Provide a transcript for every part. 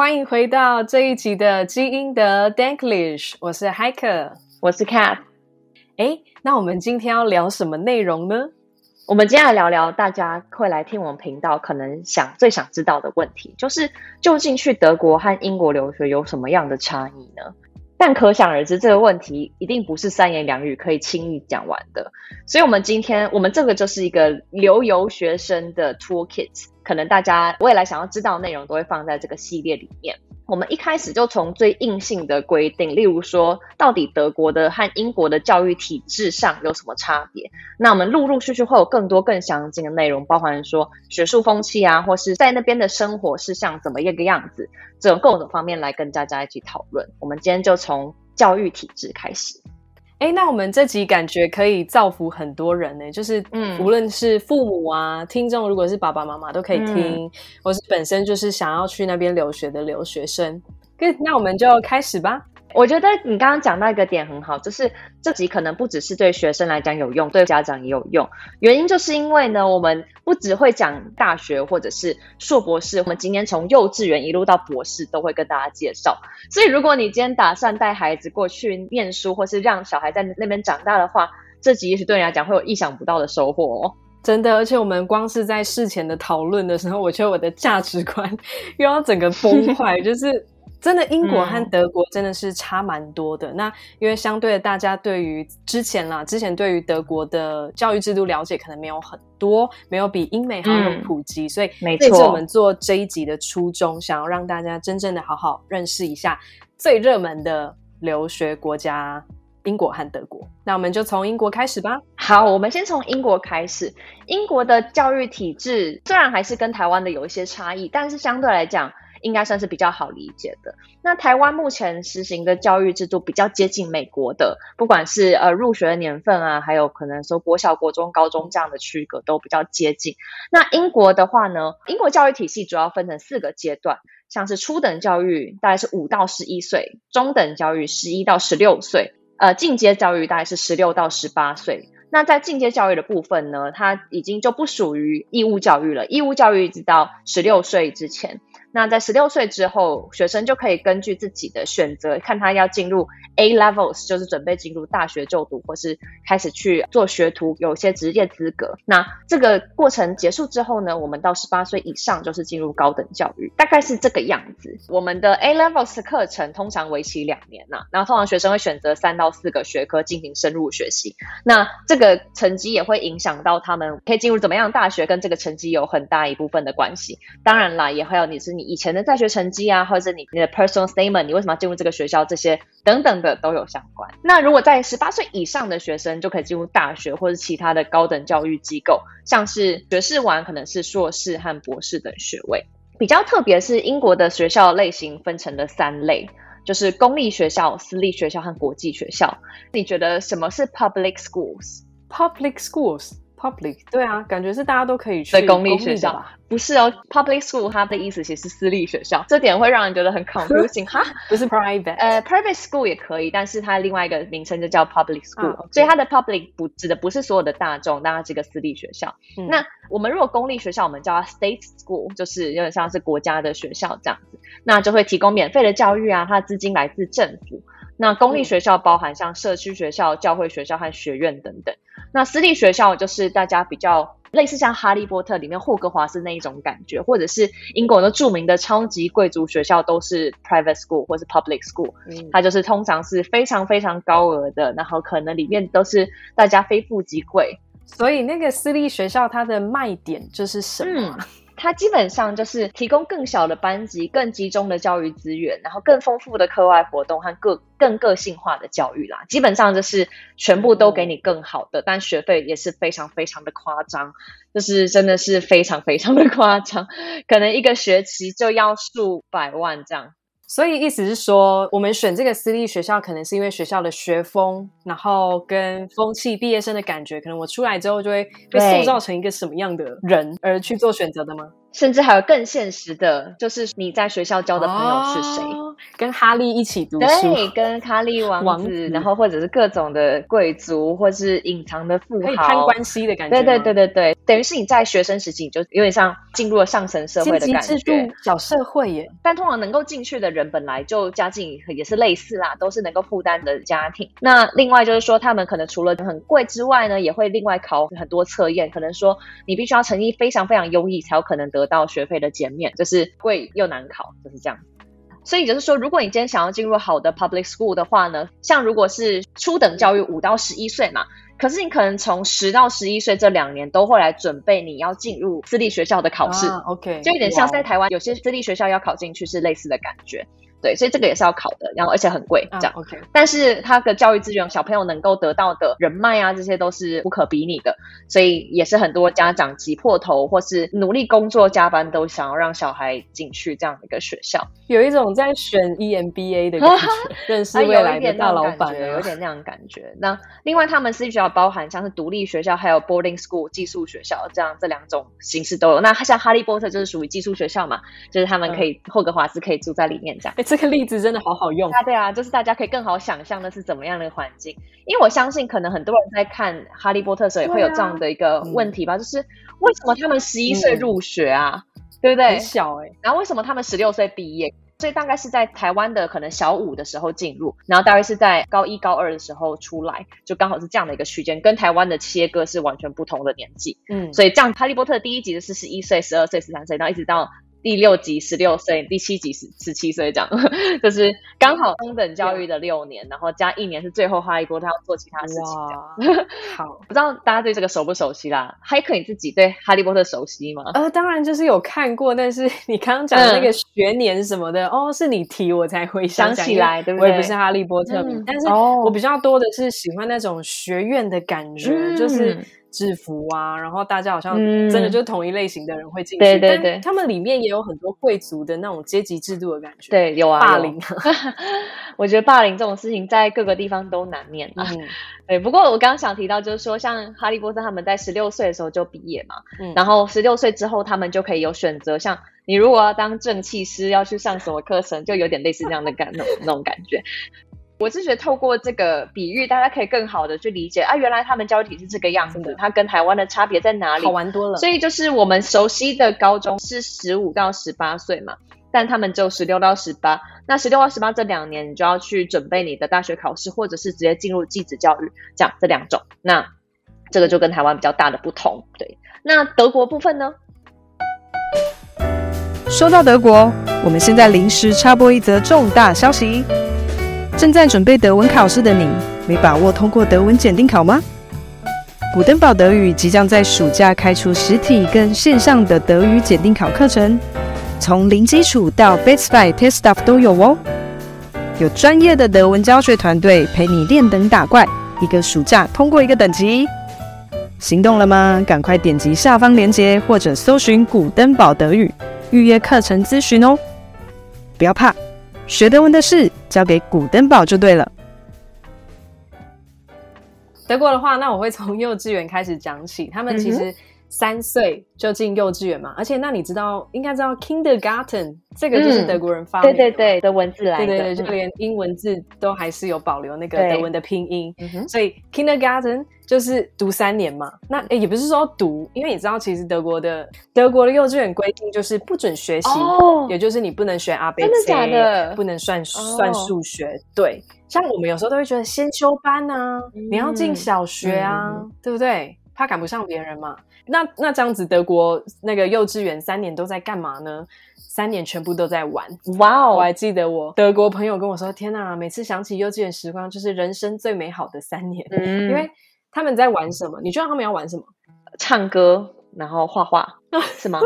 欢迎回到这一集的基因的 Danklish，我是 Hiker，我是 Cat。哎，那我们今天要聊什么内容呢？我们接下来聊聊大家会来听我们频道可能想最想知道的问题，就是究竟去德国和英国留学有什么样的差异呢？但可想而知，这个问题一定不是三言两语可以轻易讲完的。所以，我们今天我们这个就是一个留游学生的 toolkit，可能大家未来想要知道内容都会放在这个系列里面。我们一开始就从最硬性的规定，例如说，到底德国的和英国的教育体制上有什么差别？那我们陆陆续续会有更多更详尽的内容，包含说学术风气啊，或是在那边的生活是像怎么一个样子，这种各种方面来跟大家一起讨论。我们今天就从教育体制开始。哎，那我们这集感觉可以造福很多人呢，就是嗯，无论是父母啊，听众如果是爸爸妈妈都可以听，嗯、或是本身就是想要去那边留学的留学生。那我们就开始吧。我觉得你刚刚讲到一个点很好，就是这集可能不只是对学生来讲有用，对家长也有用。原因就是因为呢，我们不只会讲大学或者是硕博士，我们今天从幼稚园一路到博士都会跟大家介绍。所以如果你今天打算带孩子过去念书，或是让小孩在那边长大的话，这集也许对你来讲会有意想不到的收获哦。真的，而且我们光是在事前的讨论的时候，我觉得我的价值观 又要整个崩 坏，就是。真的，英国和德国真的是差蛮多的。嗯、那因为相对的，大家对于之前啦，之前对于德国的教育制度了解可能没有很多，没有比英美还要普及，嗯、所以这是我们做这一集的初衷，想要让大家真正的好好认识一下最热门的留学国家——英国和德国。那我们就从英国开始吧。好，我们先从英国开始。英国的教育体制虽然还是跟台湾的有一些差异，但是相对来讲，应该算是比较好理解的。那台湾目前实行的教育制度比较接近美国的，不管是呃入学的年份啊，还有可能说国小、国中、高中这样的区隔都比较接近。那英国的话呢，英国教育体系主要分成四个阶段，像是初等教育大概是五到十一岁，中等教育十一到十六岁，呃进阶教育大概是十六到十八岁。那在进阶教育的部分呢，它已经就不属于义务教育了，义务教育一直到十六岁之前。那在十六岁之后，学生就可以根据自己的选择，看他要进入 A levels，就是准备进入大学就读，或是开始去做学徒，有些职业资格。那这个过程结束之后呢，我们到十八岁以上就是进入高等教育，大概是这个样子。我们的 A levels 课程通常为期两年呐、啊，然后通常学生会选择三到四个学科进行深入学习。那这个成绩也会影响到他们可以进入怎么样大学，跟这个成绩有很大一部分的关系。当然啦，也会有你是。以前的在学成绩啊，或者是你你的 personal statement，你为什么要进入这个学校，这些等等的都有相关。那如果在十八岁以上的学生就可以进入大学或者其他的高等教育机构，像是学士完可能是硕士和博士等学位。比较特别是英国的学校类型分成了三类，就是公立学校、私立学校和国际学校。你觉得什么是 public schools？Public schools。Public 对啊，感觉是大家都可以去公立学校，不是哦。Public school 它的意思其实是私立学校，这点会让人觉得很 confusing 哈。不是 private，呃，private school 也可以，但是它另外一个名称就叫 public school，、啊、所以它的 public 不指的不是所有的大众，但它是个私立学校。嗯、那我们如果公立学校，我们叫它 state school，就是有点像是国家的学校这样子，那就会提供免费的教育啊，它的资金来自政府。那公立学校包含像社区学校、教会学校和学院等等。那私立学校就是大家比较类似像《哈利波特》里面霍格华兹那一种感觉，或者是英国的著名的超级贵族学校都是 private school 或是 public school。嗯，它就是通常是非常非常高额的，然后可能里面都是大家非富即贵。所以那个私立学校它的卖点就是什么？嗯它基本上就是提供更小的班级、更集中的教育资源，然后更丰富的课外活动和个更个性化的教育啦。基本上就是全部都给你更好的，但学费也是非常非常的夸张，就是真的是非常非常的夸张，可能一个学期就要数百万这样。所以意思是说，我们选这个私立学校，可能是因为学校的学风，然后跟风气、毕业生的感觉，可能我出来之后就会被塑造成一个什么样的人而去做选择的吗？甚至还有更现实的，就是你在学校交的朋友是谁？哦、跟哈利一起读书，对，跟哈利王子，王子然后或者是各种的贵族，或是隐藏的富豪，可以攀关系的感觉。对对对对对，等于是你在学生时期，你就有点像进入了上层社会的感觉，小社会耶。但通常能够进去的人，本来就家境也是类似啦，都是能够负担的家庭。那另外就是说，他们可能除了很贵之外呢，也会另外考很多测验，可能说你必须要成绩非常非常优异，才有可能得到学费的减免，就是贵又难考，就是这样。所以就是说，如果你今天想要进入好的 public school 的话呢，像如果是初等教育五到十一岁嘛，可是你可能从十到十一岁这两年都会来准备你要进入私立学校的考试。啊，OK，就有点像在台湾有些私立学校要考进去是类似的感觉。对，所以这个也是要考的，然后而且很贵，这样。Uh, OK，但是他的教育资源，小朋友能够得到的人脉啊，这些都是不可比拟的，所以也是很多家长挤破头或是努力工作加班都想要让小孩进去这样的一个学校，有一种在选 EMBA 的感觉，认识未来的大老板，啊，有一点那样感觉。那另外，他们私立学校包含像是独立学校，还有 boarding school 寄宿学校这样这两种形式都有。那像哈利波特就是属于寄宿学校嘛，就是他们可以、嗯、霍格华兹可以住在里面这样。这个例子真的好好用啊！对啊，就是大家可以更好想象的是怎么样的环境，因为我相信可能很多人在看《哈利波特》的时候也会有这样的一个问题吧，啊嗯、就是为什么他们十一岁入学啊，嗯、对不对？很小哎、欸，然后为什么他们十六岁毕业？所以大概是在台湾的可能小五的时候进入，然后大概是在高一高二的时候出来，就刚好是这样的一个区间，跟台湾的切割是完全不同的年纪。嗯，所以这样《哈利波特》第一集的是十一岁、十二岁、十三岁，然后一直到。第六集十六岁，第七集十十七岁，这样 就是刚好中等教育的六年，然后加一年是最后哈利波特要做其他事情。哇，好，不知道大家对这个熟不熟悉啦？还可以自己对哈利波特熟悉吗？呃，当然就是有看过，但是 你刚刚讲的那个学年什么的，嗯、哦，是你提我才会想起来，对不对？我也不是哈利波特迷，嗯、但是我比较多的是喜欢那种学院的感觉，嗯、就是。制服啊，然后大家好像真的就是同一类型的人会进去，嗯、对对对，他们里面也有很多贵族的那种阶级制度的感觉，对，有啊，霸凌，我觉得霸凌这种事情在各个地方都难免啊。嗯、对，不过我刚刚想提到，就是说像哈利波特他们在十六岁的时候就毕业嘛，嗯、然后十六岁之后他们就可以有选择，像你如果要当正气师，要去上什么课程，就有点类似这样的感那种那种感觉。我是觉得透过这个比喻，大家可以更好的去理解啊，原来他们教育体是这个样子，它跟台湾的差别在哪里？好玩多了。所以就是我们熟悉的高中是十五到十八岁嘛，但他们就十六到十八。那十六到十八这两年，你就要去准备你的大学考试，或者是直接进入继职教育，这样这两种。那这个就跟台湾比较大的不同。对，那德国部分呢？说到德国，我们现在临时插播一则重大消息。正在准备德文考试的你，没把握通过德文检定考吗？古登堡德语即将在暑假开出实体跟线上的德语检定考课程，从零基础到 Basic TestDaF 都有哦。有专业的德文教学团队陪你练等打怪，一个暑假通过一个等级。行动了吗？赶快点击下方链接或者搜寻古登堡德语，预约课程咨询哦。不要怕。学德文的事交给古登堡就对了。德国的话，那我会从 幼稚园开始讲起。他们其实三岁就进幼稚园嘛，而且那你知道，应该知道 Kindergarten 这个就是德国人发明的，对对对，德文字来的，对对对，就连英文字都还是有保留那个德文的拼音，所以 Kindergarten。就是读三年嘛，那诶也不是说读，因为你知道，其实德国的德国的幼稚园规定就是不准学习，哦、也就是你不能学 B C，真的假的？不能算算数学。哦、对，像我们有时候都会觉得先修班啊，嗯、你要进小学啊，嗯、对不对？怕赶不上别人嘛。那那这样子，德国那个幼稚园三年都在干嘛呢？三年全部都在玩。哇哦！我还记得我德国朋友跟我说：“天哪，每次想起幼稚园时光，就是人生最美好的三年。”嗯，因为。他们在玩什么？你知道他们要玩什么？唱歌，然后画画，是吗？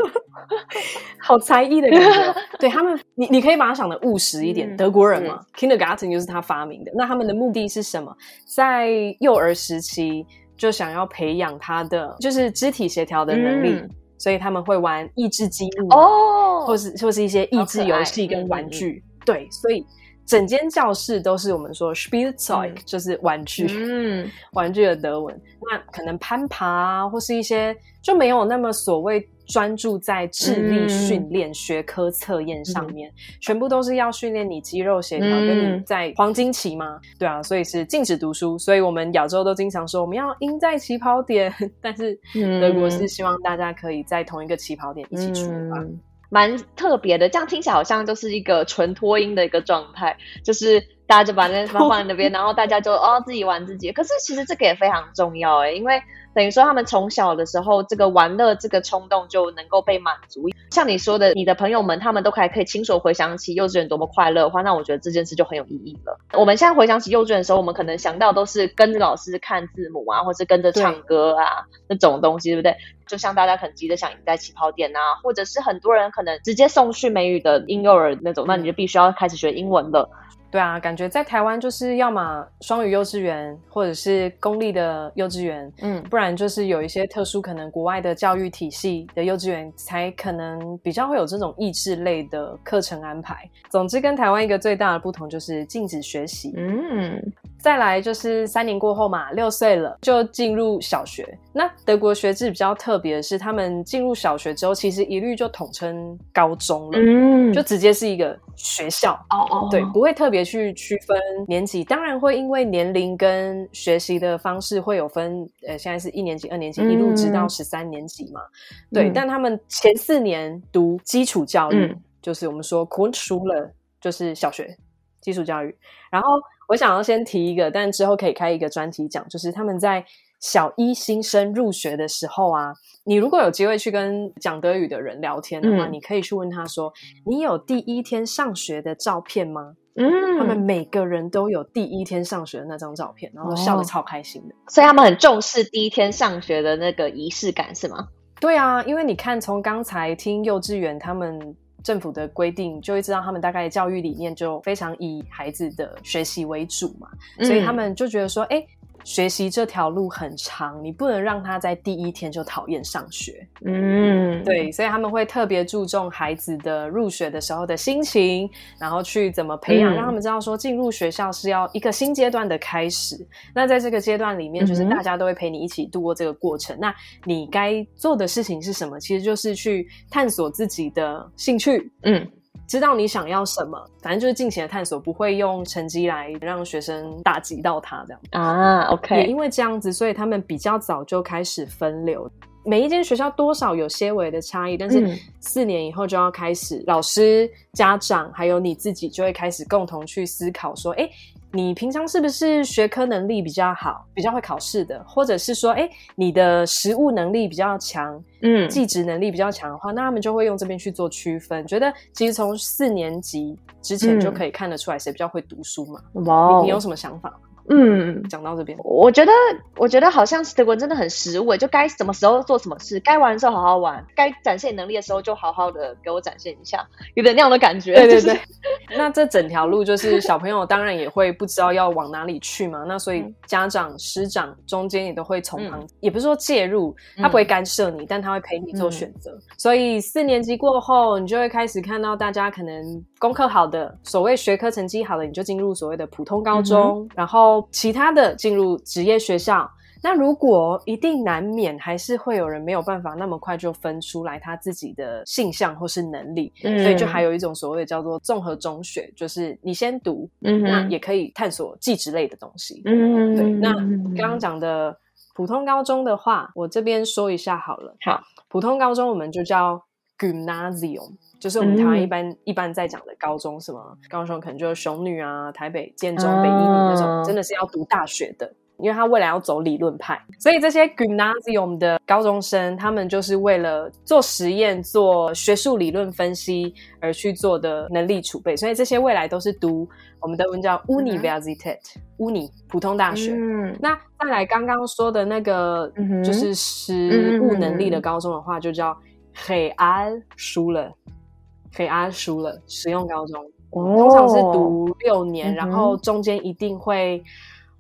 好才艺的感觉。对他们，你你可以把它想的务实一点。嗯、德国人嘛、嗯、，Kindergarten 就是他发明的。那他们的目的是什么？在幼儿时期就想要培养他的就是肢体协调的能力，嗯、所以他们会玩益智积木哦，或是或是一些益智游戏跟玩具。对，所以。整间教室都是我们说 Spielzeug，、嗯、就是玩具，嗯，玩具的德文。那可能攀爬啊，或是一些就没有那么所谓专注在智力训练、嗯、学科测验上面，嗯、全部都是要训练你肌肉协调，嗯、跟你在黄金期嘛，对啊，所以是禁止读书。所以我们亚洲都经常说我们要赢在起跑点，但是德国是希望大家可以在同一个起跑点一起出发。嗯蛮特别的，这样听起来好像就是一个纯脱音的一个状态，就是大家就把那放放在那边，然后大家就哦自己玩自己。可是其实这个也非常重要诶，因为。等于说，他们从小的时候，这个玩乐这个冲动就能够被满足。像你说的，你的朋友们他们都还可以亲手回想起幼稚园多么快乐的话，那我觉得这件事就很有意义了。我们现在回想起幼稚园的时候，我们可能想到都是跟着老师看字母啊，或是跟着唱歌啊那种东西，对不对？就像大家可能急着想赢在起跑点啊，或者是很多人可能直接送去美语的婴幼儿那种，那你就必须要开始学英文了。对啊，感觉在台湾就是要么双语幼稚园，或者是公立的幼稚园，嗯，不然就是有一些特殊可能国外的教育体系的幼稚园，才可能比较会有这种益智类的课程安排。总之，跟台湾一个最大的不同就是禁止学习，嗯，再来就是三年过后嘛，六岁了就进入小学。那德国学制比较特别的是，他们进入小学之后，其实一律就统称高中了，嗯，就直接是一个学校，哦哦，对，不会特别。去区分年级，当然会因为年龄跟学习的方式会有分。呃，现在是一年级、二年级，一路直到十三年级嘛。嗯、对，但他们前四年读基础教育，嗯、就是我们说 Grundschule，就是小学基础教育。然后我想要先提一个，但之后可以开一个专题讲，就是他们在小一新生入学的时候啊。你如果有机会去跟讲德语的人聊天的话，嗯、你可以去问他说：“你有第一天上学的照片吗？”嗯，他们每个人都有第一天上学的那张照片，然后笑得超开心的。所以他们很重视第一天上学的那个仪式感，是吗？对啊，因为你看，从刚才听幼稚园他们政府的规定，就会知道他们大概教育理念就非常以孩子的学习为主嘛，嗯、所以他们就觉得说，哎。学习这条路很长，你不能让他在第一天就讨厌上学。嗯，对，所以他们会特别注重孩子的入学的时候的心情，然后去怎么培养，嗯、让他们知道说进入学校是要一个新阶段的开始。那在这个阶段里面，就是大家都会陪你一起度过这个过程。嗯、那你该做的事情是什么？其实就是去探索自己的兴趣。嗯。知道你想要什么，反正就是尽情的探索，不会用成绩来让学生打击到他这样啊。OK，也因为这样子，所以他们比较早就开始分流。每一间学校多少有些微的差异，但是四年以后就要开始，嗯、老师、家长还有你自己就会开始共同去思考说，哎。你平常是不是学科能力比较好，比较会考试的，或者是说，哎，你的实务能力比较强，嗯，技职能力比较强的话，那他们就会用这边去做区分，觉得其实从四年级之前就可以看得出来谁比较会读书嘛。哇、嗯，你，你有什么想法？嗯，讲到这边，我觉得，我觉得好像是德国人真的很实务，就该什么时候做什么事，该玩的时候好好玩，该展现能力的时候就好好的给我展现一下，有点那样的感觉。对对对。那这整条路就是小朋友当然也会不知道要往哪里去嘛，那所以家长、师长中间也都会从旁，嗯、也不是说介入，他不会干涉你，嗯、但他会陪你做选择。嗯、所以四年级过后，你就会开始看到大家可能功课好的，所谓学科成绩好的，你就进入所谓的普通高中，嗯、然后。其他的进入职业学校，那如果一定难免还是会有人没有办法那么快就分出来他自己的性向或是能力，嗯、所以就还有一种所谓的叫做综合中学，就是你先读，嗯、那也可以探索技职类的东西。嗯，对。那刚刚讲的普通高中的话，我这边说一下好了。好，普通高中我们就叫 Gymnasium。就是我们台湾一般、嗯、一般在讲的高中，什么高中可能就是雄女啊、台北建中、北一女那种，真的是要读大学的，因为他未来要走理论派。所以这些 Gymnasium 的高中生，他们就是为了做实验、做学术理论分析而去做的能力储备。所以这些未来都是读我们的文叫 Universität，Uni、嗯、普通大学。嗯、那再来刚刚说的那个，就是实务能力的高中的话，就叫 Realschule。可以阿叔了，实用高中，通常是读六年，嗯、然后中间一定会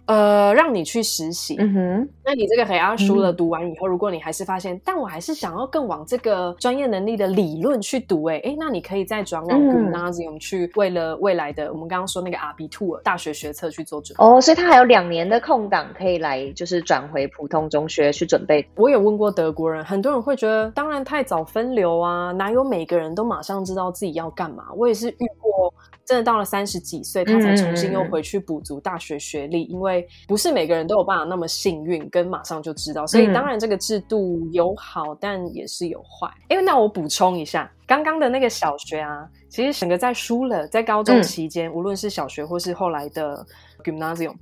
呃，让你去实习。嗯哼，那你这个 Realschule 读完以后，嗯、如果你还是发现，但我还是想要更往这个专业能力的理论去读、欸，哎哎，那你可以再转往 Gymnasium 去，为了未来的我们刚刚说那个 Abitur 大学学测去做准备。哦，所以他还有两年的空档可以来，就是转回普通中学去准备。我有问过德国人，很多人会觉得，当然太早分流啊，哪有每个人都马上知道自己要干嘛？我也是遇过。真的到了三十几岁，他才重新又回去补足大学学历，嗯、因为不是每个人都有办法那么幸运，跟马上就知道。所以当然这个制度有好，但也是有坏。因为那我补充一下，刚刚的那个小学啊，其实整个在输了，在高中期间，嗯、无论是小学或是后来的 Gymnasium，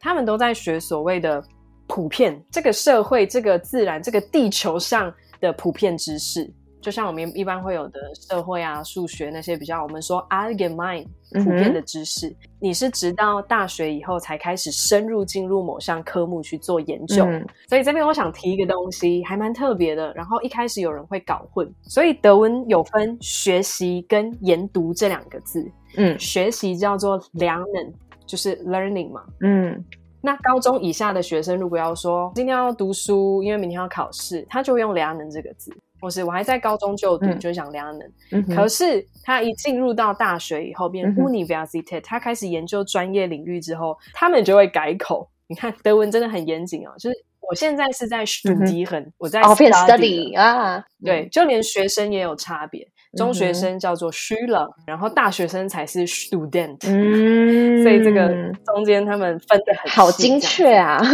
他们都在学所谓的普遍这个社会、这个自然、这个地球上的普遍知识。就像我们一般会有的社会啊、数学那些比较，我们说 allgemein 普遍的知识，嗯、你是直到大学以后才开始深入进入某项科目去做研究。嗯、所以这边我想提一个东西，还蛮特别的。然后一开始有人会搞混，所以德文有分学习跟研读这两个字。嗯，学习叫做 lernen，就是 learning 嘛。嗯，那高中以下的学生如果要说今天要读书，因为明天要考试，他就用 lernen 这个字。不是，我还在高中就读，嗯、就想 lernen。嗯、可是他一进入到大学以后，变 Universität，他开始研究专业领域之后，他们就会改口。你看德文真的很严谨哦，就是我现在是在 studieren，、嗯、我在 study 啊，对，就连学生也有差别。中学生叫做 Schüler，然后大学生才是 Student。嗯，所以这个中间他们分的很好精确啊。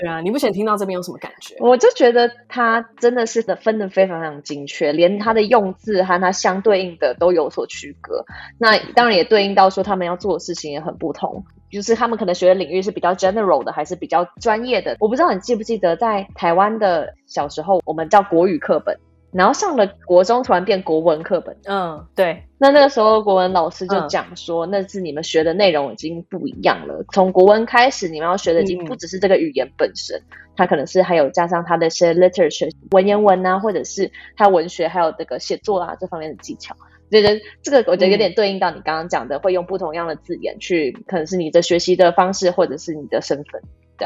对啊，你目前听到这边有什么感觉？我就觉得他真的是的分的非常非常精确，连他的用字和他相对应的都有所区隔。那当然也对应到说他们要做的事情也很不同，就是他们可能学的领域是比较 general 的，还是比较专业的。我不知道你记不记得，在台湾的小时候，我们叫国语课本。然后上了国中，突然变国文课本。嗯，对。那那个时候，国文老师就讲说，嗯、那是你们学的内容已经不一样了。从国文开始，你们要学的已经不只是这个语言本身，嗯、它可能是还有加上它的一些 literature 文言文啊，或者是它文学，还有这个写作啊这方面的技巧。觉得这个，我觉得有点对应到你刚刚讲的，嗯、会用不同样的字眼去，可能是你的学习的方式，或者是你的身份。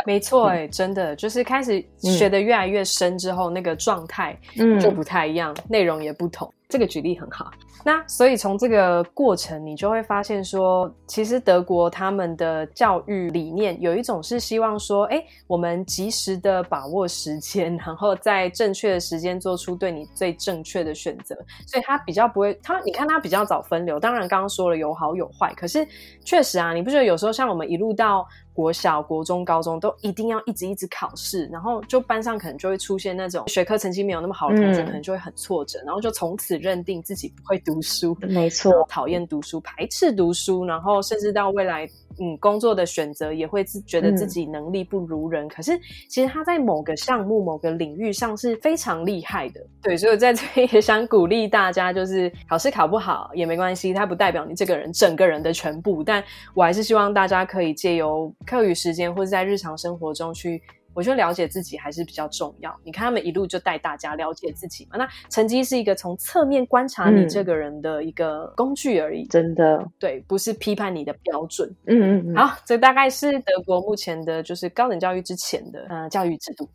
没错，哎，真的就是开始学的越来越深之后，嗯、那个状态就不太一样，嗯、内容也不同。这个举例很好。那所以从这个过程，你就会发现说，其实德国他们的教育理念有一种是希望说，哎，我们及时的把握时间，然后在正确的时间做出对你最正确的选择。所以他比较不会，他你看他比较早分流。当然刚刚说了有好有坏，可是确实啊，你不觉得有时候像我们一路到国小、国中、高中都一定要一直一直考试，然后就班上可能就会出现那种学科成绩没有那么好的同学，可能就会很挫折，然后就从此认定自己不会读书，没错，讨厌读书，排斥读书，然后甚至到未来，嗯，工作的选择也会自觉得自己能力不如人。嗯、可是其实他在某个项目、某个领域上是非常厉害的。对，所以我在这边也想鼓励大家，就是考试考不好也没关系，它不代表你这个人整个人的全部。但我还是希望大家可以借由课余时间或者在日常生活中去。我觉得了解自己还是比较重要。你看他们一路就带大家了解自己嘛。那成绩是一个从侧面观察你这个人的一个工具而已，嗯、真的。对，不是批判你的标准。嗯嗯嗯。好，这大概是德国目前的，就是高等教育之前的呃教育制度。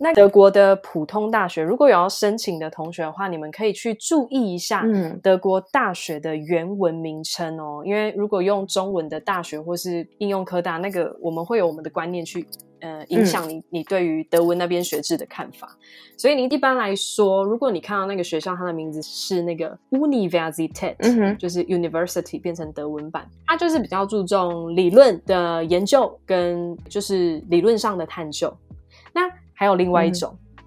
那德国的普通大学，如果有要申请的同学的话，你们可以去注意一下德国大学的原文名称哦。嗯、因为如果用中文的大学或是应用科大，那个我们会有我们的观念去。呃，影响你你对于德文那边学制的看法，嗯、所以你一般来说，如果你看到那个学校，它的名字是那个 Universität，嗯哼，就是 University 变成德文版，它就是比较注重理论的研究跟就是理论上的探究。那还有另外一种，嗯、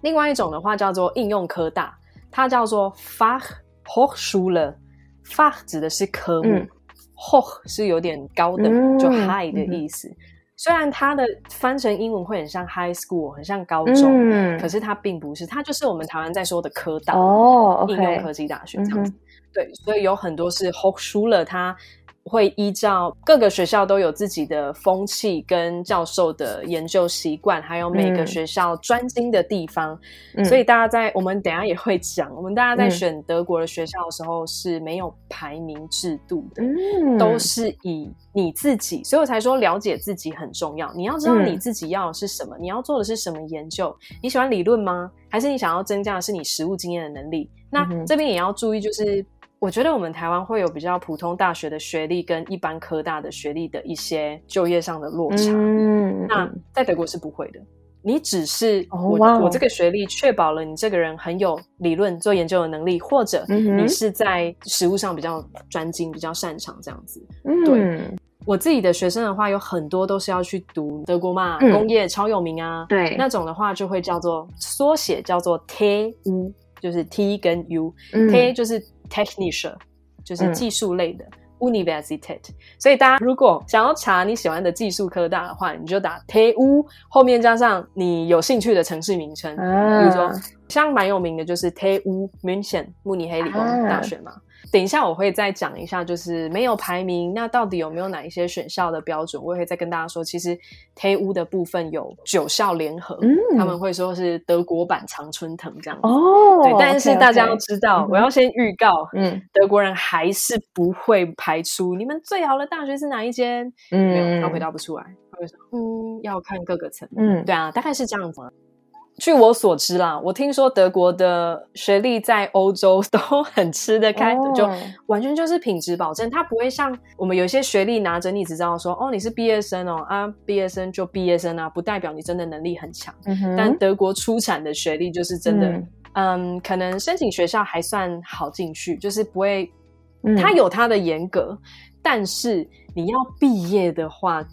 另外一种的话叫做应用科大，它叫做 Fachhochschule，Fach 指的是科目、嗯、，Hoch 是有点高等，嗯、就 high 的意思。嗯虽然它的翻成英文会很像 high school，很像高中，嗯、可是它并不是，它就是我们台湾在说的科大哦，应用科技大学这样子。嗯、对，所以有很多是 Hochschule，它会依照各个学校都有自己的风气跟教授的研究习惯，还有每个学校专精的地方，嗯、所以大家在我们等一下也会讲，我们大家在选德国的学校的时候是没有排名制度的，嗯、都是以你自己，所以我才说了解自己很重要。你要知道你自己要的是什么，嗯、你要做的是什么研究，你喜欢理论吗？还是你想要增加的是你实务经验的能力？那这边也要注意，就是。我觉得我们台湾会有比较普通大学的学历跟一般科大的学历的一些就业上的落差。嗯，那在德国是不会的。你只是我、oh. 我这个学历确保了你这个人很有理论做研究的能力，或者你是在实务上比较专精、比较擅长这样子。嗯，对我自己的学生的话，有很多都是要去读德国嘛，嗯、工业超有名啊。对，那种的话就会叫做缩写叫做 TU，就是 T 跟 U，T、嗯、就是。Technische 就是技术类的、嗯、Universität，所以大家如果想要查你喜欢的技术科大的话，你就打 TU 后面加上你有兴趣的城市名称，啊、比如说像蛮有名的就是 TU München 慕尼黑理工大学嘛。啊等一下，我会再讲一下，就是没有排名，那到底有没有哪一些选校的标准？我也会再跟大家说。其实 T 屋的部分有九校联合，嗯、他们会说是德国版常春藤这样子。哦，对，但是大家要知道，okay, okay. 我要先预告，嗯，德国人还是不会排出你们最好的大学是哪一间，嗯，没有，他回答不出来，他会说，嗯，要看各个层，嗯，对啊，大概是这样子。据我所知啦，我听说德国的学历在欧洲 都很吃得开的，oh. 就完全就是品质保证。它不会像我们有些学历拿着，你只知道说哦，你是毕业生哦啊，毕业生就毕业生啊，不代表你真的能力很强。Mm hmm. 但德国出产的学历就是真的，mm hmm. 嗯，可能申请学校还算好进去，就是不会，它有它的严格，mm hmm. 但是你要毕业的话。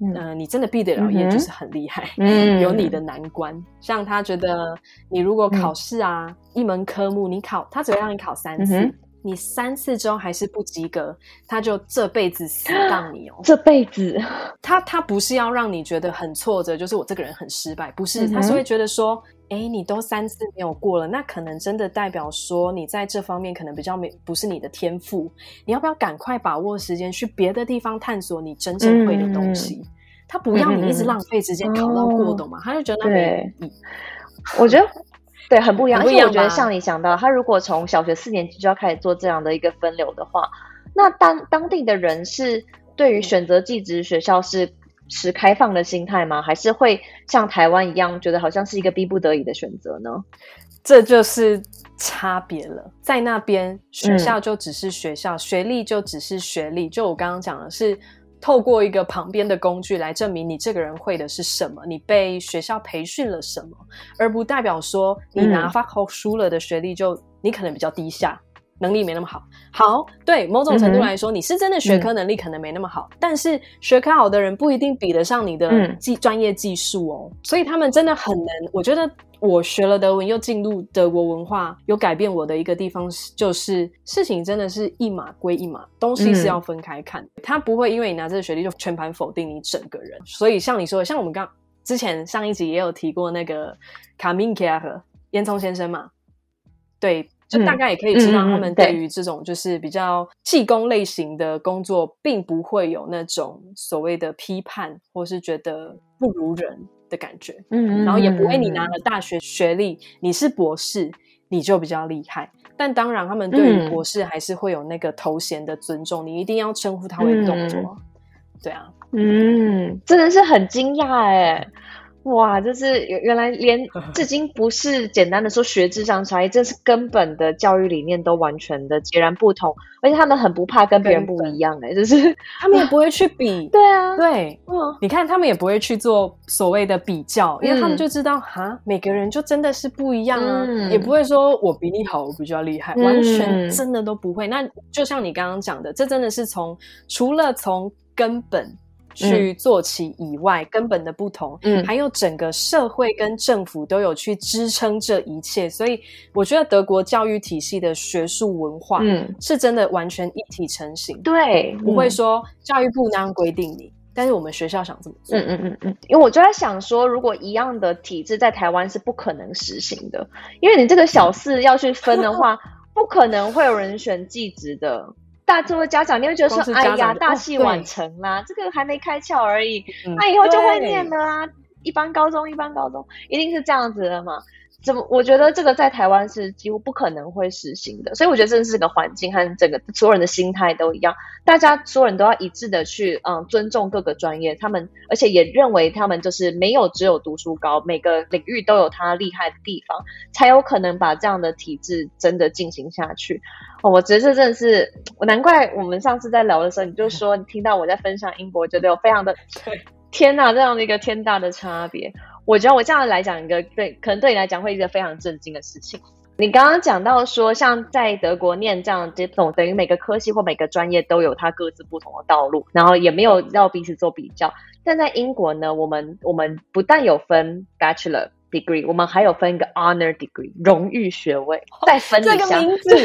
嗯、呃，你真的毕得了业就是很厉害，嗯，有你的难关。嗯、像他觉得，你如果考试啊，嗯、一门科目你考，他只会让你考三次，嗯、你三次之后还是不及格，他就这辈子死当你哦。这辈子，他他不是要让你觉得很挫折，就是我这个人很失败，不是，嗯、他是会觉得说。哎，你都三次没有过了，那可能真的代表说你在这方面可能比较没不是你的天赋。你要不要赶快把握时间去别的地方探索你真正会的东西？嗯、他不要你一直浪费时间考到过，懂吗？他就觉得那没意义。我觉得 对，很不一样。而且我觉得像你想到，他如果从小学四年级就要开始做这样的一个分流的话，那当当地的人是对于选择寄职学校是。持开放的心态吗？还是会像台湾一样，觉得好像是一个逼不得已的选择呢？这就是差别了。在那边，学校就只是学校，嗯、学历就只是学历。就我刚刚讲的是，透过一个旁边的工具来证明你这个人会的是什么，你被学校培训了什么，而不代表说你拿 Fachhochschule 的学历就、嗯、你可能比较低下。能力没那么好，好，对，某种程度来说，嗯、你是真的学科能力可能没那么好，嗯、但是学科好的人不一定比得上你的技、嗯、专业技术哦，所以他们真的很难。我觉得我学了德文，又进入德国文化，有改变我的一个地方是，就是事情真的是一码归一码，东西是要分开看，嗯、他不会因为你拿这个学历就全盘否定你整个人。所以像你说的，像我们刚之前上一集也有提过那个卡明凯尔和烟囱先生嘛，对。就大概也可以知道，他们对于这种就是比较技工类型的工作，并不会有那种所谓的批判，或是觉得不如人的感觉。嗯，然后也不会你拿了大学学历，你是博士，你就比较厉害。但当然，他们对于博士还是会有那个头衔的尊重，你一定要称呼他为 doktor。对啊，嗯，真的是很惊讶哎。哇，就是原来连 至今不是简单的说学制上差异，这是根本的教育理念都完全的截然不同，而且他们很不怕跟别人不一样哎，就是他们也不会去比，对啊，对，嗯，你看他们也不会去做所谓的比较，因为他们就知道哈，每个人就真的是不一样啊，也不会说我比你好，我比较厉害，完全真的都不会。那就像你刚刚讲的，这真的是从除了从根本。去做起以外，嗯、根本的不同，嗯，还有整个社会跟政府都有去支撑这一切，所以我觉得德国教育体系的学术文化，嗯，是真的完全一体成型，对，不会说教育部那样规定你，嗯、但是我们学校想这么做，嗯嗯嗯嗯，因为我就在想说，如果一样的体制在台湾是不可能实行的，因为你这个小四要去分的话，不可能会有人选技职的。大多的家长，你会觉得说，哎呀，大器晚成啦，这个还没开窍而已，那、嗯、以后就会念了啊，一般高中，一般高中，一定是这样子的嘛。怎么？我觉得这个在台湾是几乎不可能会实行的，所以我觉得这是个环境和整个所有人的心态都一样，大家所有人都要一致的去嗯尊重各个专业，他们而且也认为他们就是没有只有读书高，每个领域都有他厉害的地方，才有可能把这样的体制真的进行下去。哦，我觉得这真的是，我难怪我们上次在聊的时候，你就说你听到我在分享英国，觉得有非常的 天哪，这样的一个天大的差别。我觉得我这样来讲一个对，可能对你来讲会是一个非常震惊的事情。你刚刚讲到说，像在德国念这样这种，等于每个科系或每个专业都有它各自不同的道路，然后也没有要彼此做比较。但在英国呢，我们我们不但有分 Bachelor Degree，我们还有分一个 Honor Degree 荣誉学位，再分一下。这个名字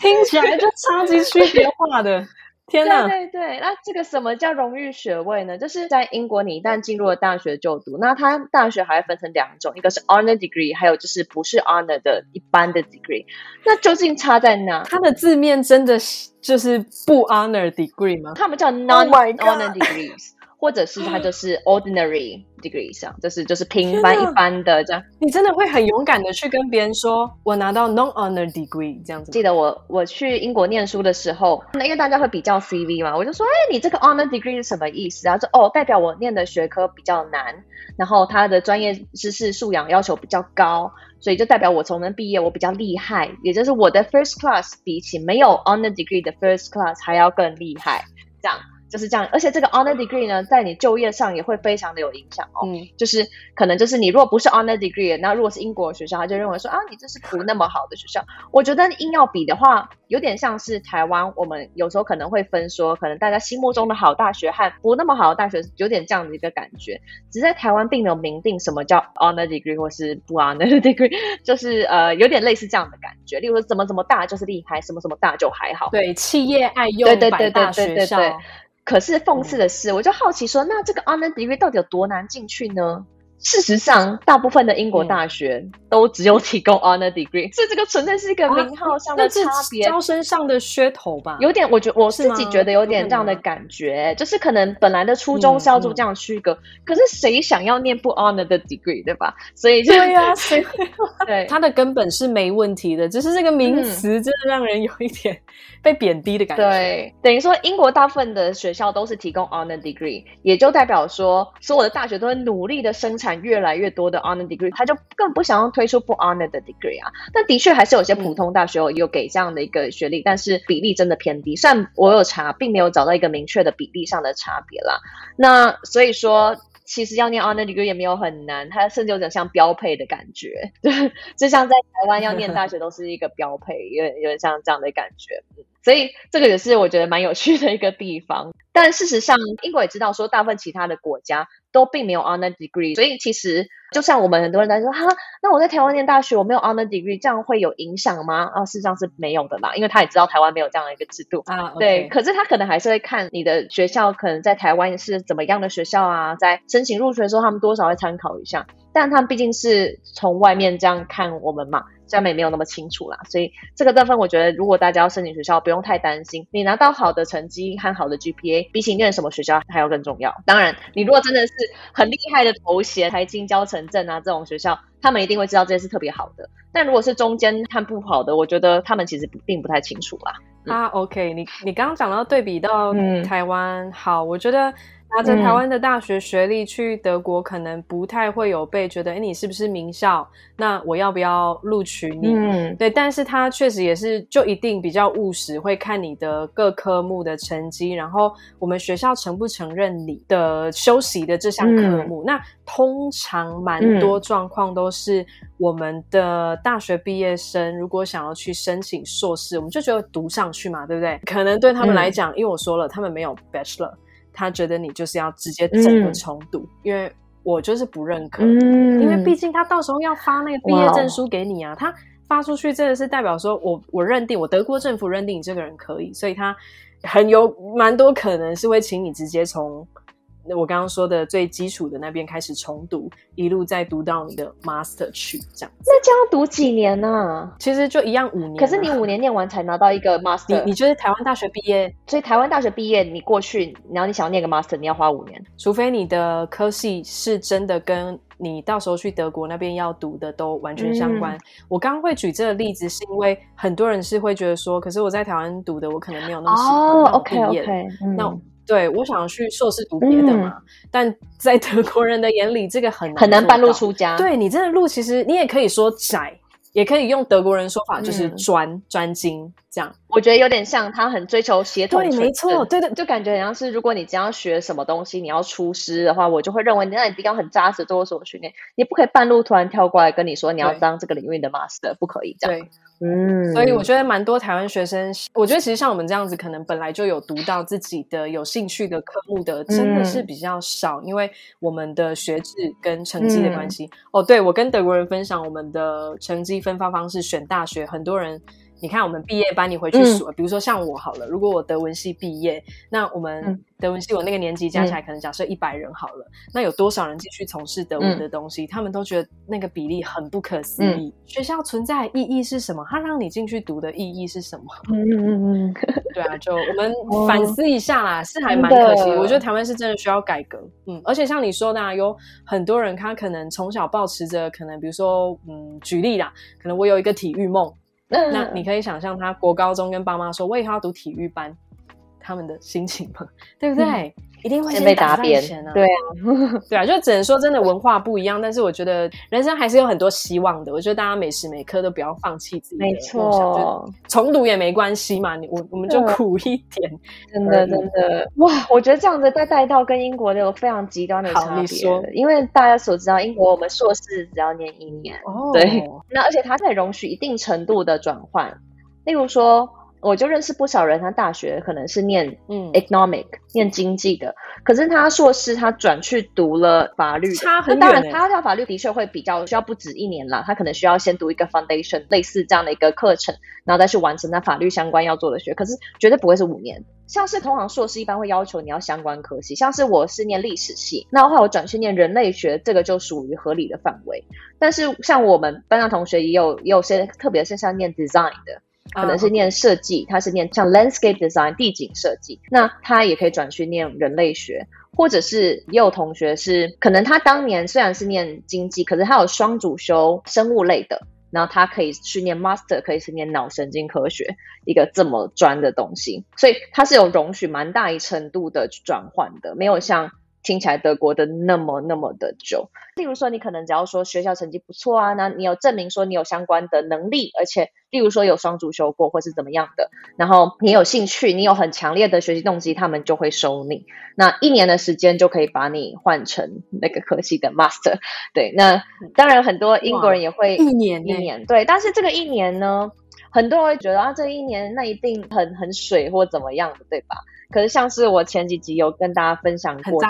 听起来就超级 区别化的。天哪，对对对，那这个什么叫荣誉学位呢？就是在英国，你一旦进入了大学就读，那它大学还会分成两种，一个是 honor degree，还有就是不是 honor 的一般的 degree。那究竟差在哪？它的字面真的是就是不 honor degree 吗？他们叫 non honor degrees。或者是它就是 ordinary degree 上，就是就是平凡一般的这样。你真的会很勇敢的去跟别人说，我拿到 non honor degree 这样子。记得我我去英国念书的时候，那因为大家会比较 CV 嘛，我就说，哎，你这个 honor degree 是什么意思然后？说哦，代表我念的学科比较难，然后他的专业知识素养要求比较高，所以就代表我从那毕业，我比较厉害，也就是我的 first class 比起没有 honor degree 的 first class 还要更厉害，这样。就是这样，而且这个 honor degree 呢，在你就业上也会非常的有影响哦。嗯，就是可能就是你如果不是 honor degree，那如果是英国的学校，他就认为说啊，你这是不那么好的学校。我觉得硬要比的话，有点像是台湾，我们有时候可能会分说，可能大家心目中的好大学和不那么好的大学，有点这样的一个感觉。只是在台湾并没有明定什么叫 honor degree 或是不 honor degree，就是呃有点类似这样的感觉。例如说怎么怎么大就是厉害，什么什么大就还好。对，企业爱用百大学校。可是讽刺的是，我就好奇说，那这个 honor degree 到底有多难进去呢？事实上，大部分的英国大学都只有提供 honor degree，嗯、所以这个纯粹是一个名号上的差别，啊、招生上的噱头吧。有点，我觉我自己觉得有点这样的感觉，就是可能本来的初衷是要做这样区隔，可是谁想要念不 honor 的 degree，对吧？所以就对呀、啊，所以对它的根本是没问题的，只是这个名词真的让人有一点被贬低的感觉。对，等于说英国大部分的学校都是提供 honor degree，也就代表说所有的大学都会努力的生产。越来越多的 honor degree，他就更不想要推出不 honor 的 degree 啊。但的确还是有些普通大学有给这样的一个学历，但是比例真的偏低。虽然我有查，并没有找到一个明确的比例上的差别啦。那所以说，其实要念 honor degree 也没有很难，它甚至有点像标配的感觉，就像在台湾要念大学都是一个标配，有点有点像这样的感觉。所以这个也是我觉得蛮有趣的一个地方。但事实上，英国也知道说，大部分其他的国家。都并没有 honor degree，所以其实就像我们很多人在说哈，那我在台湾念大学，我没有 honor degree，这样会有影响吗？啊，事实上是没有的啦，因为他也知道台湾没有这样的一个制度啊。对.可是他可能还是会看你的学校，可能在台湾是怎么样的学校啊，在申请入学的时候，他们多少会参考一下。但他们毕竟是从外面这样看我们嘛。下面也没有那么清楚啦，所以这个部分我觉得，如果大家要申请学校，不用太担心。你拿到好的成绩和好的 GPA，比起念什么学校还要更重要。当然，你如果真的是很厉害的头衔，台清交城镇啊这种学校，他们一定会知道这些是特别好的。但如果是中间看不好的，我觉得他们其实并不太清楚啦。嗯、啊，OK，你你刚刚讲到对比到台湾，嗯、好，我觉得。拿着台湾的大学学历去德国，可能不太会有被觉得，哎，你是不是名校？那我要不要录取你？嗯，对。但是他确实也是，就一定比较务实，会看你的各科目的成绩，然后我们学校承不承认你的修习的这项科目。嗯、那通常蛮多状况都是我们的大学毕业生，如果想要去申请硕士，我们就觉得读上去嘛，对不对？可能对他们来讲，嗯、因为我说了，他们没有 bachelor。他觉得你就是要直接整个重读，嗯、因为我就是不认可，嗯、因为毕竟他到时候要发那个毕业证书给你啊，他发出去真的是代表说我我认定我德国政府认定你这个人可以，所以他很有蛮多可能是会请你直接从我刚刚说的最基础的那边开始重读，一路再读到你的 master 去，这样。那这样读几年呢、啊？其实就一样五年。可是你五年念完才拿到一个 master，你你就是台湾大学毕业，所以台湾大学毕业，你过去，然后你想要念个 master，你要花五年，除非你的科系是真的跟你到时候去德国那边要读的都完全相关。嗯、我刚刚会举这个例子，是因为很多人是会觉得说，可是我在台湾读的，我可能没有那么喜欢哦，OK OK，那。嗯对，我想去硕士读别的嘛，嗯、但在德国人的眼里，这个很难很难半路出家。对，你这个路，其实你也可以说窄，也可以用德国人说法，就是专专、嗯、精这样。我觉得有点像他很追求协同，对，没错，对的，就感觉好像是如果你将要学什么东西，你要出师的话，我就会认为你那你一定要很扎实做所训练，你不可以半路突然跳过来跟你说你要当这个领域的 master，不可以这样。对嗯，所以我觉得蛮多台湾学生，我觉得其实像我们这样子，可能本来就有读到自己的有兴趣的科目的，真的是比较少，嗯、因为我们的学制跟成绩的关系。嗯、哦，对，我跟德国人分享我们的成绩分发方式，选大学，很多人。你看，我们毕业班，你回去数，嗯、比如说像我好了，如果我德文系毕业，那我们德文系我那个年级加起来可能假设一百人好了，嗯、那有多少人继续从事德文的东西？嗯、他们都觉得那个比例很不可思议。嗯、学校存在意义是什么？它让你进去读的意义是什么？嗯嗯嗯，对啊，就我们 反思一下啦，哦、是还蛮可惜。我觉得台湾是真的需要改革。嗯，而且像你说的、啊，有很多人他可能从小抱持着，可能比如说，嗯，举例啦，可能我有一个体育梦。那你可以想象他国高中跟爸妈说，我以后要读体育班，他们的心情吗？对不对？嗯、一定会先被打扁啊！对啊，对啊，就只能说真的文化不一样，但是我觉得人生还是有很多希望的。我觉得大家每时每刻都不要放弃自己没错，重读也没关系嘛。你我我们就苦一点，真的真的哇！我觉得这样子再带到跟英国的有非常极端的差别。因为大家所知道，英国我们硕士只要念一年，哦，对，那而且它可以容许一定程度的转换，例如说。我就认识不少人，他大学可能是念嗯 economic 念经济的，可是他硕士他转去读了法律，差很然，他要跳法律的确会比较需要不止一年啦，他可能需要先读一个 foundation 类似这样的一个课程，然后再去完成他法律相关要做的学，可是绝对不会是五年。像是同行硕士一般会要求你要相关科系，像是我是念历史系，那后来我转去念人类学，这个就属于合理的范围。但是像我们班上同学也有也有些特别是像念 design 的。可能是念设计，他是念像 landscape design 地景设计，那他也可以转去念人类学，或者是也有同学是可能他当年虽然是念经济，可是他有双主修生物类的，然后他可以去念 master，可以去念脑神经科学，一个这么专的东西，所以他是有容许蛮大一程度的转换的，没有像。听起来德国的那么那么的久，例如说你可能只要说学校成绩不错啊，那你有证明说你有相关的能力，而且例如说有双主修过或是怎么样的，然后你有兴趣，你有很强烈的学习动机，他们就会收你。那一年的时间就可以把你换成那个科系的 master。对，那当然很多英国人也会一年一年对，但是这个一年呢，很多人会觉得啊，这一年那一定很很水或怎么样的，对吧？可是像是我前几集有跟大家分享过的，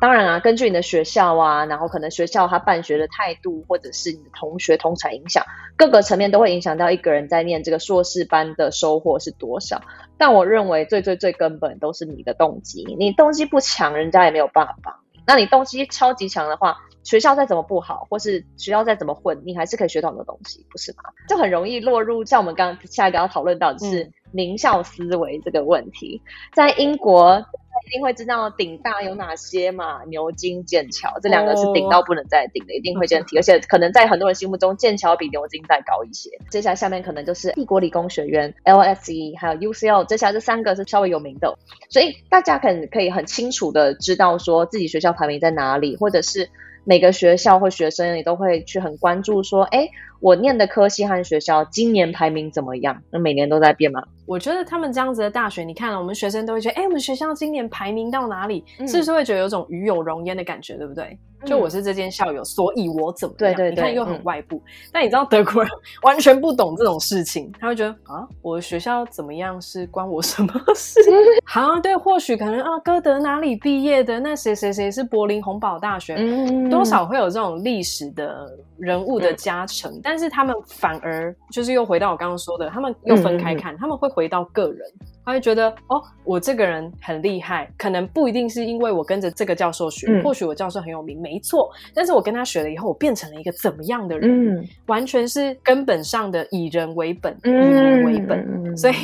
当然啊，根据你的学校啊，然后可能学校他办学的态度，或者是你的同学同侪影响，各个层面都会影响到一个人在念这个硕士班的收获是多少。但我认为最最最根本都是你的动机，你动机不强，人家也没有办法帮你。那你动机超级强的话，学校再怎么不好，或是学校再怎么混，你还是可以学到很多东西，不是吗？就很容易落入像我们刚刚下一个要讨论到的是。嗯名校思维这个问题，在英国一定会知道顶大有哪些嘛？牛津、剑桥这两个是顶到不能再顶的，一定会先提，而且可能在很多人心目中，剑桥比牛津再高一些。接下来下面可能就是帝国理工学院 （LSE） 还有 UCL，接下来这三个是稍微有名的，所以大家可能可以很清楚的知道说自己学校排名在哪里，或者是每个学校或学生也都会去很关注说，哎。我念的科系和学校今年排名怎么样？那每年都在变吗？我觉得他们这样子的大学，你看了，我们学生都会觉得，哎，我们学校今年排名到哪里？嗯、是不是会觉得有种与有荣焉的感觉，对不对？就我是这间校友，所以我怎么样？对对对，你看又很外部。嗯、但你知道德国人 完全不懂这种事情，他会觉得啊，我的学校怎么样是关我什么事？好，对，或许可能啊，歌德哪里毕业的？那谁谁谁是柏林洪堡大学？嗯、多少会有这种历史的人物的加成，嗯、但是他们反而就是又回到我刚刚说的，他们又分开看，嗯、他们会回到个人。他会觉得哦，我这个人很厉害，可能不一定是因为我跟着这个教授学，嗯、或许我教授很有名，没错。但是我跟他学了以后，我变成了一个怎么样的人？嗯、完全是根本上的以人为本，以人为本。嗯、所以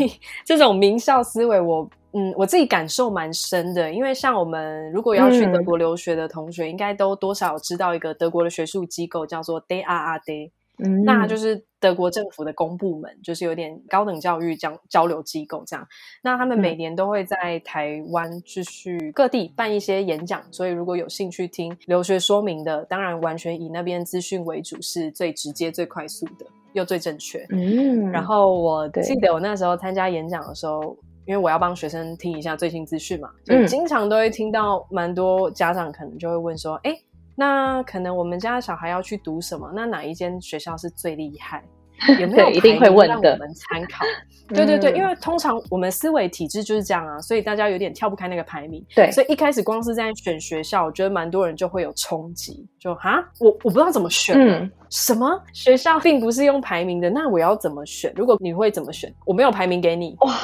这种名校思维，我嗯，我自己感受蛮深的。因为像我们如果要去德国留学的同学，嗯、应该都多少知道一个德国的学术机构，叫做 DAAD。嗯，那就是德国政府的公部门，就是有点高等教育交交流机构这样。那他们每年都会在台湾继续各地办一些演讲，所以如果有兴趣听留学说明的，当然完全以那边资讯为主，是最直接、最快速的，又最正确。嗯，然后我记得我那时候参加演讲的时候，因为我要帮学生听一下最新资讯嘛，就经常都会听到蛮多家长可能就会问说，哎。那可能我们家的小孩要去读什么？那哪一间学校是最厉害？有没有一定会问的？我们参考。对对对，因为通常我们思维体制就是这样啊，所以大家有点跳不开那个排名。对，所以一开始光是在选学校，我觉得蛮多人就会有冲击，就哈，我我不知道怎么选。嗯，什么学校并不是用排名的？那我要怎么选？如果你会怎么选？我没有排名给你。哇。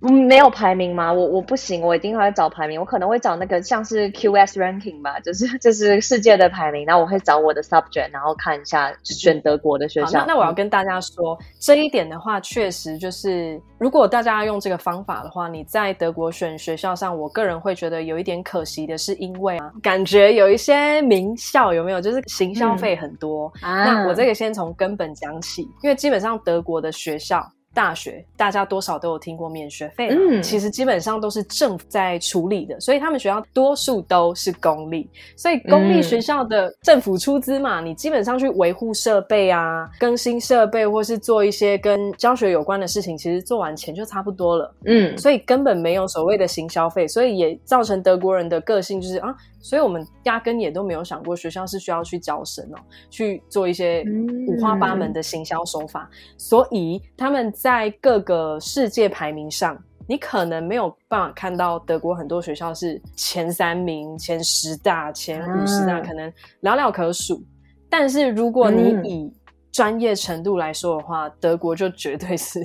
嗯，没有排名吗？我我不行，我一定会找排名。我可能会找那个像是 QS ranking 吧，就是 就是世界的排名。然后我会找我的 subject，然后看一下选德国的学校。那，那我要跟大家说，嗯、这一点的话，确实就是如果大家要用这个方法的话，你在德国选学校上，我个人会觉得有一点可惜的是，因为啊，感觉有一些名校有没有，就是行销费很多。嗯、啊，那我这个先从根本讲起，因为基本上德国的学校。大学大家多少都有听过免学费，嗯，其实基本上都是政府在处理的，所以他们学校多数都是公立，所以公立学校的政府出资嘛，嗯、你基本上去维护设备啊、更新设备，或是做一些跟教学有关的事情，其实做完钱就差不多了，嗯，所以根本没有所谓的行消费，所以也造成德国人的个性就是啊。所以我们压根也都没有想过学校是需要去招生哦，去做一些五花八门的行销手法。嗯、所以他们在各个世界排名上，你可能没有办法看到德国很多学校是前三名、前十大、前五十大，嗯、可能寥寥可数。但是如果你以专业程度来说的话，嗯、德国就绝对是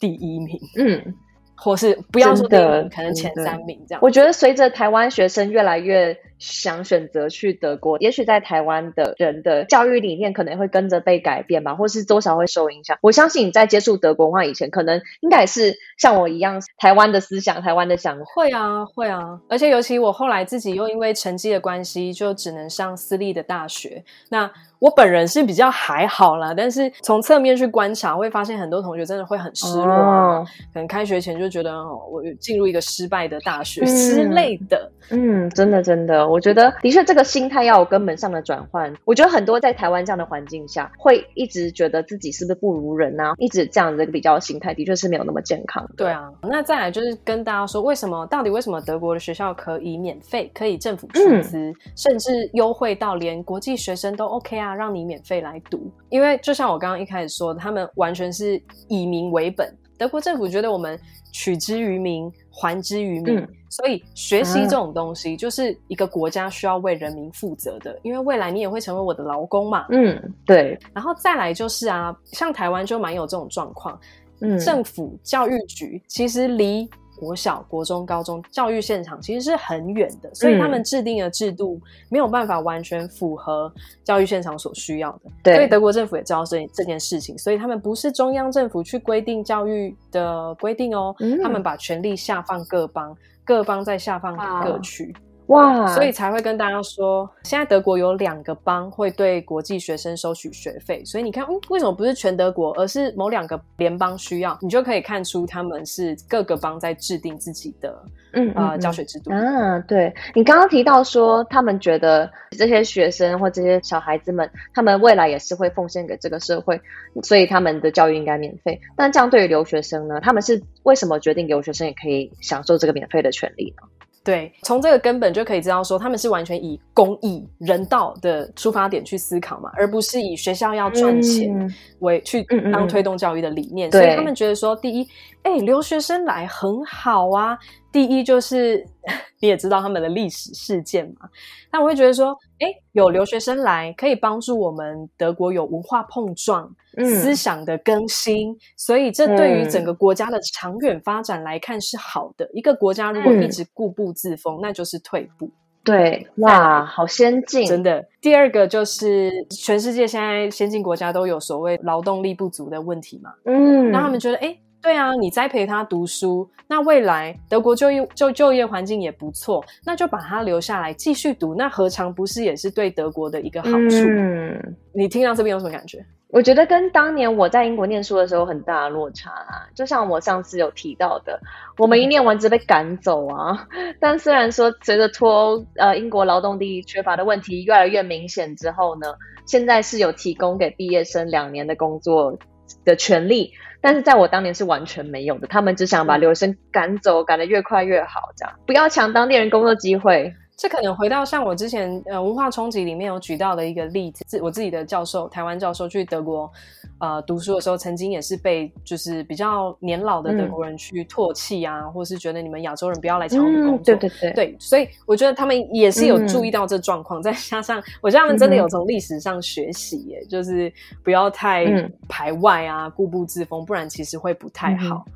第一名。嗯。或是不要说的，可能前三名这样。我觉得随着台湾学生越来越想选择去德国，也许在台湾的人的教育理念可能会跟着被改变吧，或是多少会受影响。我相信你在接触德国文化以前，可能应该也是像我一样，台湾的思想、台湾的想法。会啊，会啊。而且尤其我后来自己又因为成绩的关系，就只能上私立的大学。那我本人是比较还好啦，但是从侧面去观察，会发现很多同学真的会很失落，哦、可能开学前就觉得哦，我进入一个失败的大学之类的。嗯，嗯，真的真的，我觉得的确这个心态要有根本上的转换。我觉得很多在台湾这样的环境下，会一直觉得自己是不是不如人啊，一直这样子比较心态，的确是没有那么健康。对啊，那再来就是跟大家说，为什么到底为什么德国的学校可以免费，可以政府出资，嗯、甚至优惠到连国际学生都 OK 啊？让你免费来读，因为就像我刚刚一开始说的，他们完全是以民为本。德国政府觉得我们取之于民，还之于民，嗯、所以学习这种东西就是一个国家需要为人民负责的，因为未来你也会成为我的劳工嘛。嗯，对。然后再来就是啊，像台湾就蛮有这种状况，嗯，政府教育局其实离。国小、国中、高中教育现场其实是很远的，所以他们制定的制度没有办法完全符合教育现场所需要的。对，所以德国政府也知道这这件事情，所以他们不是中央政府去规定教育的规定哦，嗯、他们把权力下放各邦，各邦再下放给各区。哇，所以才会跟大家说，现在德国有两个邦会对国际学生收取学费，所以你看，嗯，为什么不是全德国，而是某两个联邦需要？你就可以看出他们是各个邦在制定自己的，嗯，嗯，呃，教学制度。啊，对，你刚刚提到说，他们觉得这些学生或这些小孩子们，他们未来也是会奉献给这个社会，所以他们的教育应该免费。但这样对于留学生呢？他们是为什么决定留学生也可以享受这个免费的权利呢？对，从这个根本就可以知道，说他们是完全以公益、人道的出发点去思考嘛，而不是以学校要赚钱为去当推动教育的理念。嗯嗯嗯，所以他们觉得说，第一，哎，留学生来很好啊，第一就是 你也知道他们的历史事件嘛，那我会觉得说，哎，有留学生来可以帮助我们德国有文化碰撞、嗯、思想的更新，所以这对于整个国家的长远发展来看是好的。嗯、一个国家如果一直固步自封，嗯、那就是退步。对，哇，好先进，真的。第二个就是全世界现在先进国家都有所谓劳动力不足的问题嘛，嗯，那他们觉得，哎。对啊，你栽培他读书，那未来德国就业就就业环境也不错，那就把他留下来继续读，那何尝不是也是对德国的一个好处？嗯，你听到这边有什么感觉？我觉得跟当年我在英国念书的时候很大的落差啊，就像我上次有提到的，我们一念完就被赶走啊。嗯、但虽然说随着脱欧，呃，英国劳动力缺乏的问题越来越明显之后呢，现在是有提供给毕业生两年的工作的权利。但是在我当年是完全没有的，他们只想把留学生赶走，赶得越快越好，这样不要抢当地人工作机会。这可能回到像我之前呃文化冲击里面有举到的一个例子，自我自己的教授，台湾教授去德国呃读书的时候，曾经也是被就是比较年老的德国人去唾弃啊，嗯、或是觉得你们亚洲人不要来抢我们工作，嗯、对对对，对，所以我觉得他们也是有注意到这状况，嗯、再加上我觉得他们真的有从历史上学习耶，嗯、就是不要太排外啊，固步自封，不然其实会不太好。嗯、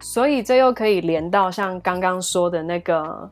所以这又可以连到像刚刚说的那个。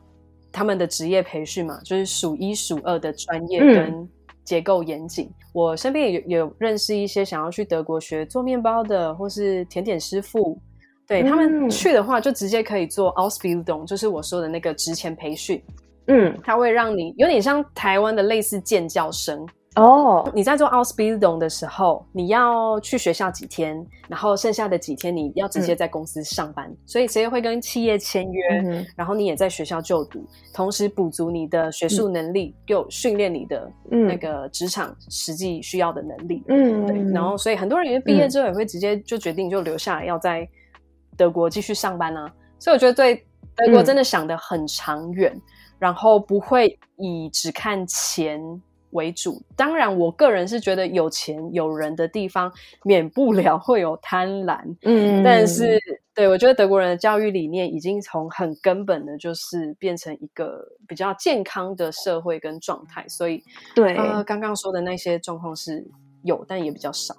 他们的职业培训嘛，就是数一数二的专业跟结构严谨。嗯、我身边也有，有认识一些想要去德国学做面包的，或是甜点师傅。对，他们去的话，就直接可以做 Ausbildung，就是我说的那个职前培训。嗯，他会让你有点像台湾的类似建教生。哦，oh. 你在做 Ausbildung 的时候，你要去学校几天，然后剩下的几天你要直接在公司上班，嗯、所以直接会跟企业签约，嗯、然后你也在学校就读，同时补足你的学术能力，又、嗯、训练你的那个职场实际需要的能力。嗯，对。然后，所以很多人因为毕业之后也会直接就决定就留下来，要在德国继续上班啊。所以我觉得对德国真的想得很长远，嗯、然后不会以只看钱为主，当然，我个人是觉得有钱有人的地方，免不了会有贪婪。嗯，但是，对，我觉得德国人的教育理念已经从很根本的，就是变成一个比较健康的社会跟状态。所以，对，呃，刚刚说的那些状况是有，但也比较少。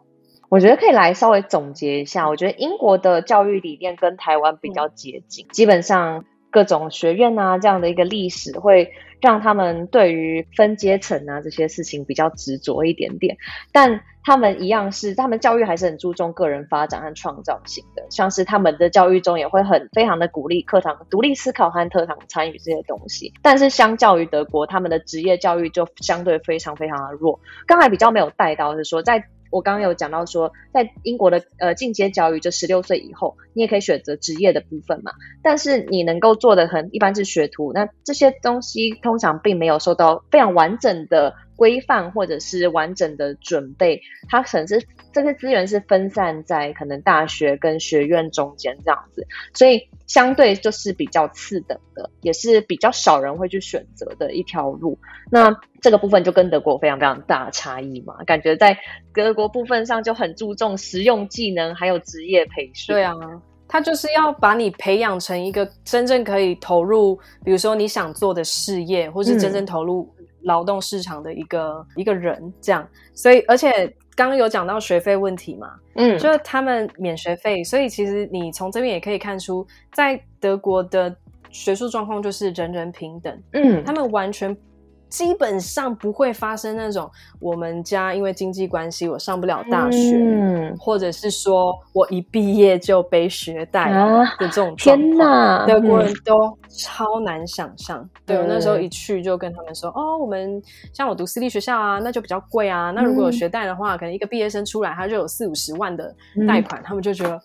我觉得可以来稍微总结一下，我觉得英国的教育理念跟台湾比较接近，嗯、基本上各种学院啊这样的一个历史会。让他们对于分阶层啊这些事情比较执着一点点，但他们一样是，他们教育还是很注重个人发展和创造性的，像是他们的教育中也会很非常的鼓励课堂独立思考和课堂参与这些东西。但是相较于德国，他们的职业教育就相对非常非常的弱。刚才比较没有带到是说在。我刚刚有讲到说，在英国的呃进阶教育，就十六岁以后，你也可以选择职业的部分嘛。但是你能够做的很一般是学徒，那这些东西通常并没有受到非常完整的规范或者是完整的准备，它可能是这些资源是分散在可能大学跟学院中间这样子，所以相对就是比较次等的，也是比较少人会去选择的一条路。那这个部分就跟德国非常非常大的差异嘛，感觉在德国部分上就很注重实用技能，还有职业培训。对啊，他就是要把你培养成一个真正可以投入，比如说你想做的事业，或是真正投入。劳动市场的一个一个人，这样，所以而且刚刚有讲到学费问题嘛，嗯，就是他们免学费，所以其实你从这边也可以看出，在德国的学术状况就是人人平等，嗯，他们完全。基本上不会发生那种我们家因为经济关系我上不了大学，嗯、或者是说我一毕业就背学贷的这种天哪，德国人都超难想象。嗯、对，我那时候一去就跟他们说，哦，我们像我读私立学校啊，那就比较贵啊。那如果有学贷的话，嗯、可能一个毕业生出来他就有四五十万的贷款，嗯、他们就觉得。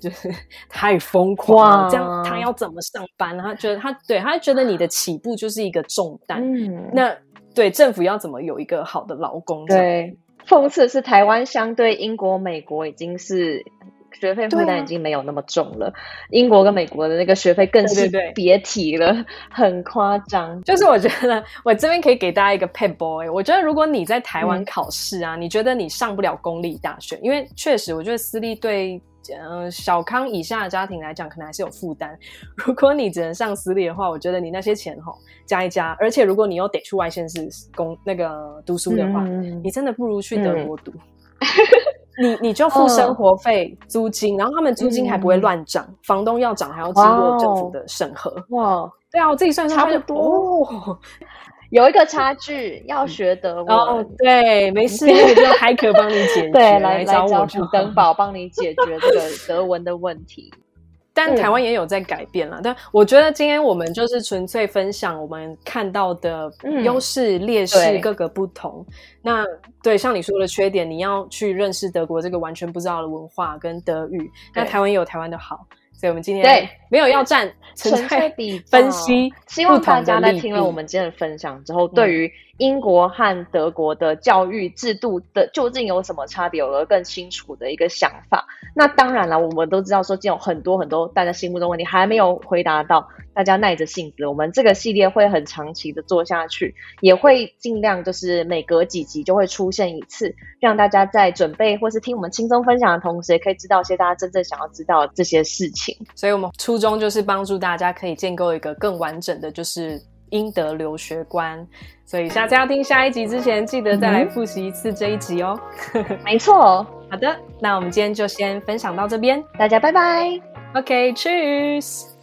就是太疯狂这样他要怎么上班？他觉得他对他觉得你的起步就是一个重担。嗯，那对政府要怎么有一个好的劳工？对，讽刺是台湾相对英国、美国已经是。学费负担已经没有那么重了，啊、英国跟美国的那个学费更是别提了，对对对，很夸张。就是我觉得我这边可以给大家一个 pet boy，，我觉得如果你在台湾考试啊，嗯、你觉得你上不了公立大学，因为确实我觉得私立对嗯小康以下的家庭来讲，可能还是有负担。如果你只能上私立的话，我觉得你那些钱哈加一加，而且如果你又得去外县市工那个读书的话，嗯、你真的不如去德国读。嗯、你你就付生活费、哦、租金，然后他们租金还不会乱涨，嗯、房东要涨还要经过政府的审核。哇，对啊，我自己算算差不多。哦有一个差距，要学德 文。哦，对，没事，我就还可帮你解决。对，来来找我去登 宝，帮你解决这个德文的问题。但台湾也有在改变了，嗯、但我觉得今天我们就是纯粹分享我们看到的优势、劣势各个不同。嗯、那对，像你说的缺点，你要去认识德国这个完全不知道的文化跟德语。那台湾也有台湾的好。所以，我们今天对没有要站，纯粹比分析。希望大家在听了我们今天的分享之后，对于英国和德国的教育制度的究竟有什么差别，有了更清楚的一个想法。那当然了，我们都知道说，今天有很多很多大家心目中问题还没有回答到，大家耐着性子，我们这个系列会很长期的做下去，也会尽量就是每隔几集就会出现一次，让大家在准备或是听我们轻松分享的同时，也可以知道一些大家真正想要知道的这些事情。所以，我们初衷就是帮助大家可以建构一个更完整的，就是英德留学观。所以，下次要听下一集之前，记得再来复习一次这一集哦。没错，好的，那我们今天就先分享到这边，大家拜拜。OK，Cheers。